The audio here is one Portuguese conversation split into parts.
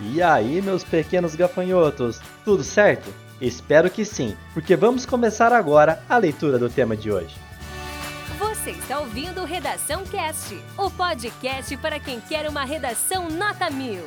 E aí, meus pequenos gafanhotos, tudo certo? Espero que sim, porque vamos começar agora a leitura do tema de hoje. Você está ouvindo Redação Cast, o podcast para quem quer uma redação nota mil.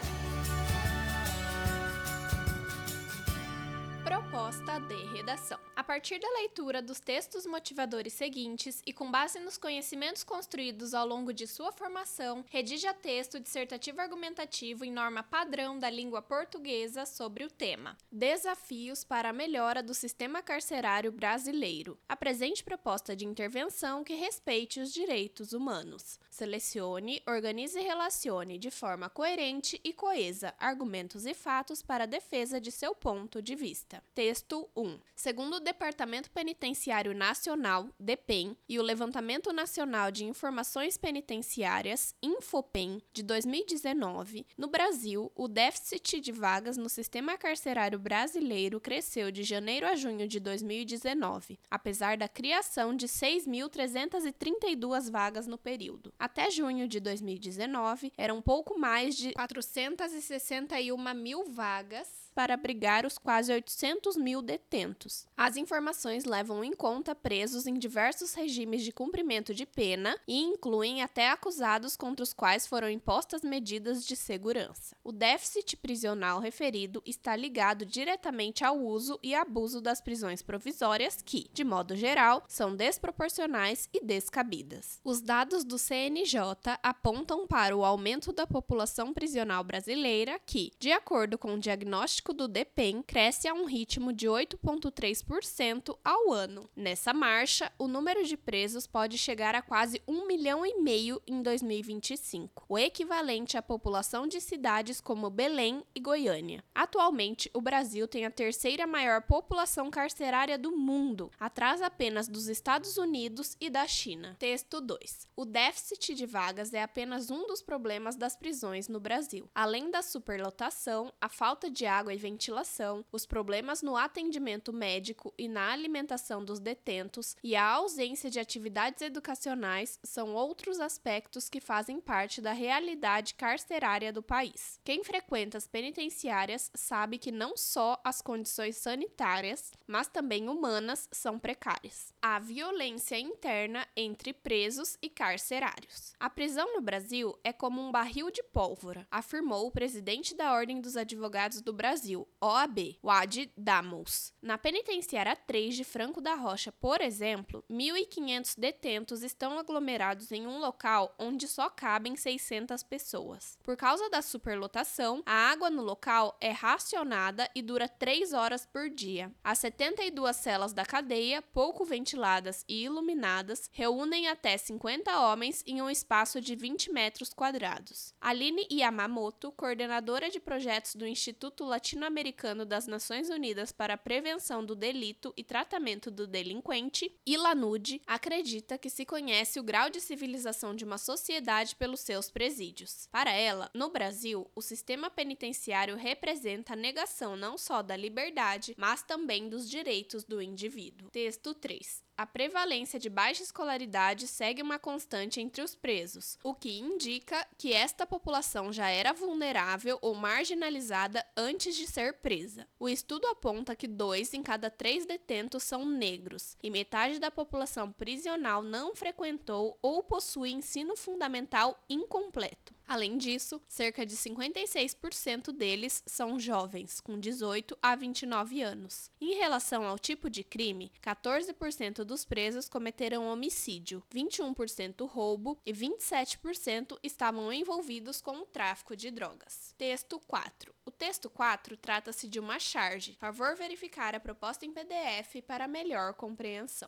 Proposta de redação. A partir da leitura dos textos motivadores seguintes e com base nos conhecimentos construídos ao longo de sua formação, redija texto dissertativo argumentativo em norma padrão da língua portuguesa sobre o tema: Desafios para a melhora do sistema carcerário brasileiro. Apresente proposta de intervenção que respeite os direitos humanos. Selecione, organize e relacione de forma coerente e coesa argumentos e fatos para a defesa de seu ponto de vista. Texto 1. Segundo o Departamento Penitenciário Nacional, DEPEN, e o Levantamento Nacional de Informações Penitenciárias, Infopen, de 2019, no Brasil, o déficit de vagas no sistema carcerário brasileiro cresceu de janeiro a junho de 2019, apesar da criação de 6.332 vagas no período. Até junho de 2019, eram pouco mais de 461 mil vagas para abrigar os quase 800 mil detentos. As informações levam em conta presos em diversos regimes de cumprimento de pena e incluem até acusados contra os quais foram impostas medidas de segurança. O déficit prisional referido está ligado diretamente ao uso e abuso das prisões provisórias que, de modo geral, são desproporcionais e descabidas. Os dados do CNJ apontam para o aumento da população prisional brasileira que, de acordo com o diagnóstico do DEPEN cresce a um ritmo de 8,3% ao ano. Nessa marcha, o número de presos pode chegar a quase 1 milhão e meio em 2025, o equivalente à população de cidades como Belém e Goiânia. Atualmente, o Brasil tem a terceira maior população carcerária do mundo, atrás apenas dos Estados Unidos e da China. Texto 2. O déficit de vagas é apenas um dos problemas das prisões no Brasil. Além da superlotação, a falta de água e ventilação, os problemas no atendimento médico e na alimentação dos detentos e a ausência de atividades educacionais são outros aspectos que fazem parte da realidade carcerária do país. Quem frequenta as penitenciárias sabe que não só as condições sanitárias, mas também humanas são precárias. Há violência interna entre presos e carcerários. A prisão no Brasil é como um barril de pólvora, afirmou o presidente da Ordem dos Advogados do Brasil Brasil, OAB, Wad Damos. Na penitenciária 3 de Franco da Rocha, por exemplo, 1.500 detentos estão aglomerados em um local onde só cabem 600 pessoas. Por causa da superlotação, a água no local é racionada e dura 3 horas por dia. As 72 celas da cadeia, pouco ventiladas e iluminadas, reúnem até 50 homens em um espaço de 20 metros quadrados. Aline Yamamoto, coordenadora de projetos do Instituto Latino Latino-Americano das Nações Unidas para a Prevenção do Delito e Tratamento do Delinquente, ILANUD, acredita que se conhece o grau de civilização de uma sociedade pelos seus presídios. Para ela, no Brasil, o sistema penitenciário representa a negação não só da liberdade, mas também dos direitos do indivíduo. Texto 3 a prevalência de baixa escolaridade segue uma constante entre os presos, o que indica que esta população já era vulnerável ou marginalizada antes de ser presa. O estudo aponta que dois em cada três detentos são negros e metade da população prisional não frequentou ou possui ensino fundamental incompleto. Além disso, cerca de 56% deles são jovens, com 18 a 29 anos. Em relação ao tipo de crime, 14% dos presos cometeram homicídio, 21% roubo e 27% estavam envolvidos com o tráfico de drogas. Texto 4. O texto 4 trata-se de uma charge. Favor verificar a proposta em PDF para melhor compreensão.